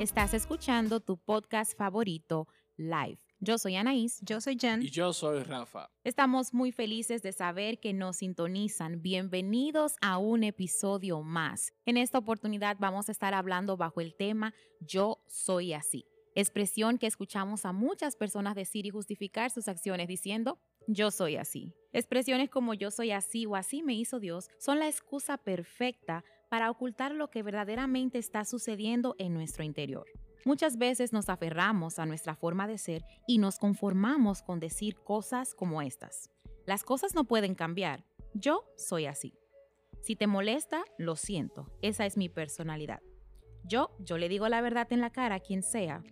Estás escuchando tu podcast favorito, Live. Yo soy Anaís. Yo soy Jen. Y yo soy Rafa. Estamos muy felices de saber que nos sintonizan. Bienvenidos a un episodio más. En esta oportunidad vamos a estar hablando bajo el tema Yo soy así. Expresión que escuchamos a muchas personas decir y justificar sus acciones diciendo yo soy así. Expresiones como yo soy así o así me hizo Dios son la excusa perfecta para ocultar lo que verdaderamente está sucediendo en nuestro interior. Muchas veces nos aferramos a nuestra forma de ser y nos conformamos con decir cosas como estas. Las cosas no pueden cambiar. Yo soy así. Si te molesta, lo siento. Esa es mi personalidad. Yo, yo le digo la verdad en la cara a quien sea.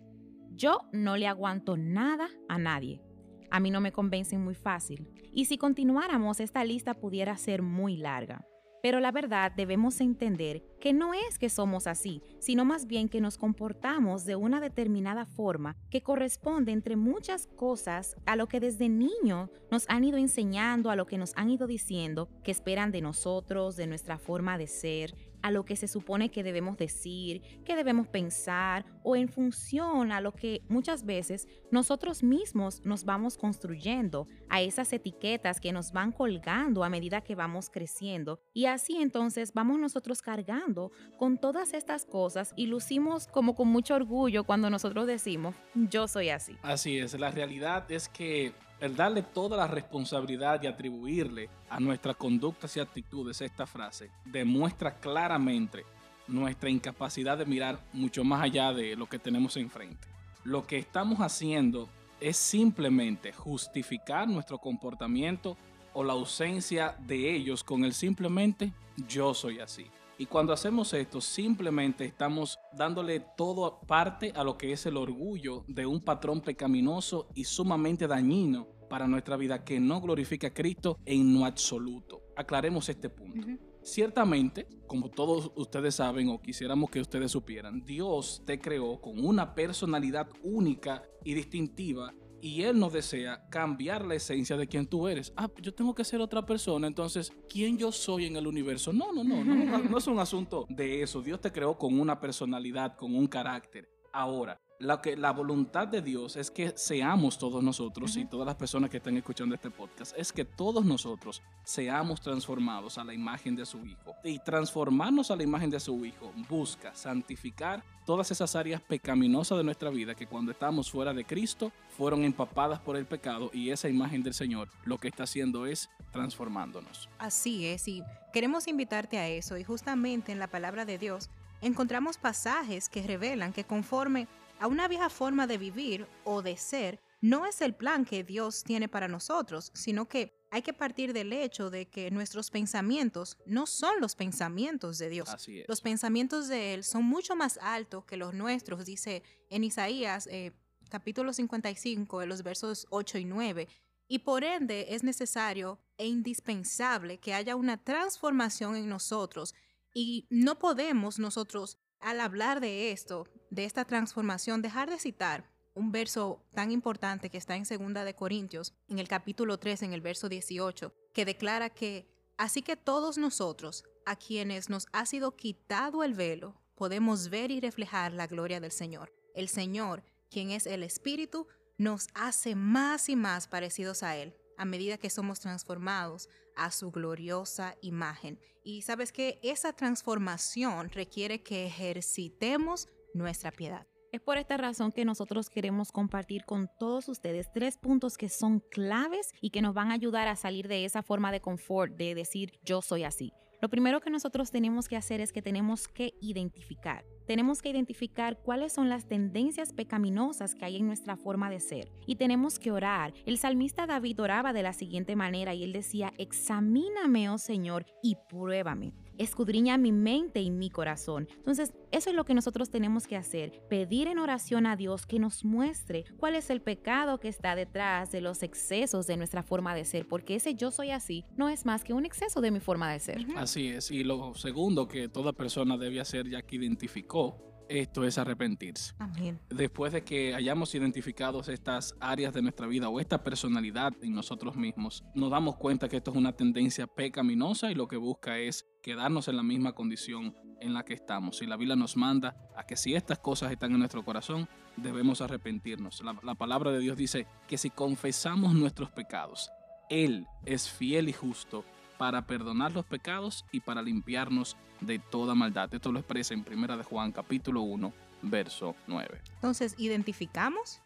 Yo no le aguanto nada a nadie. A mí no me convencen muy fácil. Y si continuáramos, esta lista pudiera ser muy larga. Pero la verdad debemos entender que no es que somos así, sino más bien que nos comportamos de una determinada forma que corresponde entre muchas cosas a lo que desde niño nos han ido enseñando, a lo que nos han ido diciendo, que esperan de nosotros, de nuestra forma de ser, a lo que se supone que debemos decir, que debemos pensar o en función a lo que muchas veces nosotros mismos nos vamos construyendo, a esas etiquetas que nos van colgando a medida que vamos creciendo. Y así entonces vamos nosotros cargando con todas estas cosas y lucimos como con mucho orgullo cuando nosotros decimos, yo soy así. Así es, la realidad es que el darle toda la responsabilidad y atribuirle a nuestras conductas y actitudes esta frase demuestra claramente nuestra incapacidad de mirar mucho más allá de lo que tenemos enfrente. Lo que estamos haciendo es simplemente justificar nuestro comportamiento o la ausencia de ellos con el simplemente yo soy así. Y cuando hacemos esto, simplemente estamos dándole todo parte a lo que es el orgullo de un patrón pecaminoso y sumamente dañino para nuestra vida que no glorifica a Cristo en lo absoluto. Aclaremos este punto. Ciertamente, como todos ustedes saben o quisiéramos que ustedes supieran, Dios te creó con una personalidad única y distintiva y Él no desea cambiar la esencia de quien tú eres. Ah, yo tengo que ser otra persona, entonces, ¿quién yo soy en el universo? No, no, no, no, no es un asunto de eso. Dios te creó con una personalidad, con un carácter. Ahora, que, la voluntad de Dios es que seamos todos nosotros y todas las personas que están escuchando este podcast, es que todos nosotros seamos transformados a la imagen de su Hijo. Y transformarnos a la imagen de su Hijo busca santificar todas esas áreas pecaminosas de nuestra vida que cuando estamos fuera de Cristo fueron empapadas por el pecado y esa imagen del Señor lo que está haciendo es transformándonos. Así es, y queremos invitarte a eso y justamente en la palabra de Dios encontramos pasajes que revelan que conforme a una vieja forma de vivir o de ser no es el plan que Dios tiene para nosotros, sino que hay que partir del hecho de que nuestros pensamientos no son los pensamientos de Dios. Los pensamientos de Él son mucho más altos que los nuestros, dice en Isaías eh, capítulo 55, en los versos 8 y 9. Y por ende es necesario e indispensable que haya una transformación en nosotros y no podemos nosotros al hablar de esto, de esta transformación, dejar de citar un verso tan importante que está en Segunda de Corintios, en el capítulo 3, en el verso 18, que declara que así que todos nosotros, a quienes nos ha sido quitado el velo, podemos ver y reflejar la gloria del Señor. El Señor, quien es el Espíritu, nos hace más y más parecidos a Él a medida que somos transformados a su gloriosa imagen. Y sabes que esa transformación requiere que ejercitemos nuestra piedad. Es por esta razón que nosotros queremos compartir con todos ustedes tres puntos que son claves y que nos van a ayudar a salir de esa forma de confort de decir yo soy así. Lo primero que nosotros tenemos que hacer es que tenemos que identificar. Tenemos que identificar cuáles son las tendencias pecaminosas que hay en nuestra forma de ser y tenemos que orar. El salmista David oraba de la siguiente manera y él decía, examíname, oh Señor, y pruébame escudriña mi mente y mi corazón. Entonces, eso es lo que nosotros tenemos que hacer, pedir en oración a Dios que nos muestre cuál es el pecado que está detrás de los excesos de nuestra forma de ser, porque ese yo soy así no es más que un exceso de mi forma de ser. Así es, y lo segundo que toda persona debe hacer ya que identificó esto es arrepentirse. Amén. Después de que hayamos identificado estas áreas de nuestra vida o esta personalidad en nosotros mismos, nos damos cuenta que esto es una tendencia pecaminosa y lo que busca es quedarnos en la misma condición en la que estamos. Y la Biblia nos manda a que si estas cosas están en nuestro corazón, debemos arrepentirnos. La, la palabra de Dios dice que si confesamos nuestros pecados, Él es fiel y justo para perdonar los pecados y para limpiarnos de toda maldad. Esto lo expresa en Primera de Juan capítulo 1, verso 9. Entonces, identificamos,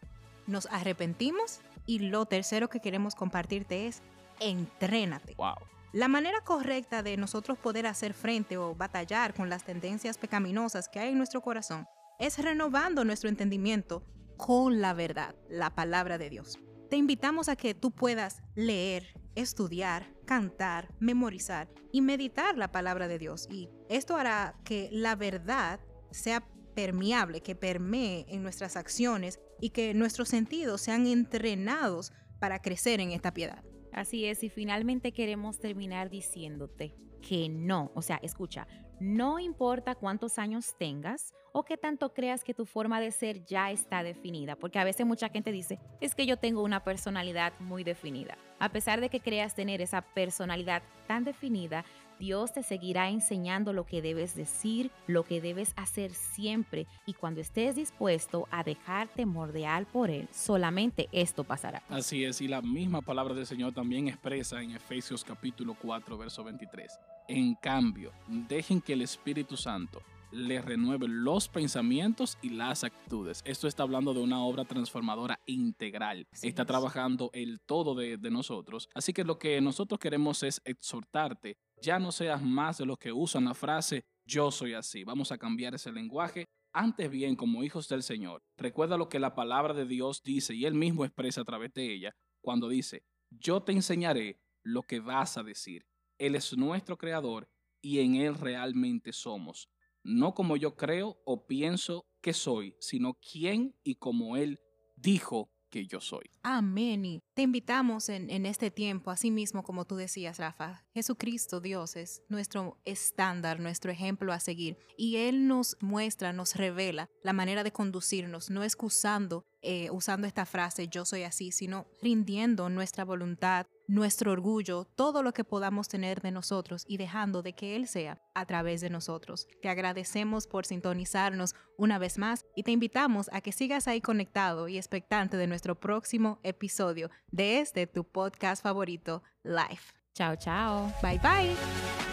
nos arrepentimos y lo tercero que queremos compartirte es entrénate. Wow. La manera correcta de nosotros poder hacer frente o batallar con las tendencias pecaminosas que hay en nuestro corazón es renovando nuestro entendimiento con la verdad, la palabra de Dios. Te invitamos a que tú puedas leer, estudiar, cantar, memorizar y meditar la palabra de Dios. Y esto hará que la verdad sea permeable, que permee en nuestras acciones y que nuestros sentidos sean entrenados para crecer en esta piedad. Así es, y finalmente queremos terminar diciéndote que no, o sea, escucha, no importa cuántos años tengas o qué tanto creas que tu forma de ser ya está definida, porque a veces mucha gente dice, es que yo tengo una personalidad muy definida. A pesar de que creas tener esa personalidad tan definida, Dios te seguirá enseñando lo que debes decir, lo que debes hacer siempre y cuando estés dispuesto a dejarte mordear por Él, solamente esto pasará. Así es, y la misma palabra del Señor también expresa en Efesios capítulo 4, verso 23. En cambio, dejen que el Espíritu Santo les renueve los pensamientos y las actitudes. Esto está hablando de una obra transformadora integral. Está es. trabajando el todo de, de nosotros. Así que lo que nosotros queremos es exhortarte. Ya no seas más de los que usan la frase yo soy así. Vamos a cambiar ese lenguaje. Antes bien, como hijos del Señor, recuerda lo que la palabra de Dios dice y Él mismo expresa a través de ella cuando dice, yo te enseñaré lo que vas a decir. Él es nuestro creador y en Él realmente somos no como yo creo o pienso que soy, sino quién y como Él dijo que yo soy. Amén. Y te invitamos en, este tiempo, así mismo como tú decías, Rafa, Jesucristo, Dios, es nuestro estándar, nuestro ejemplo a seguir. Y Él nos muestra, nos revela la manera de conducirnos, no excusando, eh, usando esta frase, yo soy así, sino rindiendo nuestra voluntad, nuestro orgullo, todo lo que podamos tener de nosotros y dejando de que Él sea a través de nosotros. Te agradecemos por sintonizarnos una vez más y te invitamos a que sigas ahí conectado y expectante de nuestro próximo episodio de este tu podcast favorito, Life. Chao, chao. Bye bye.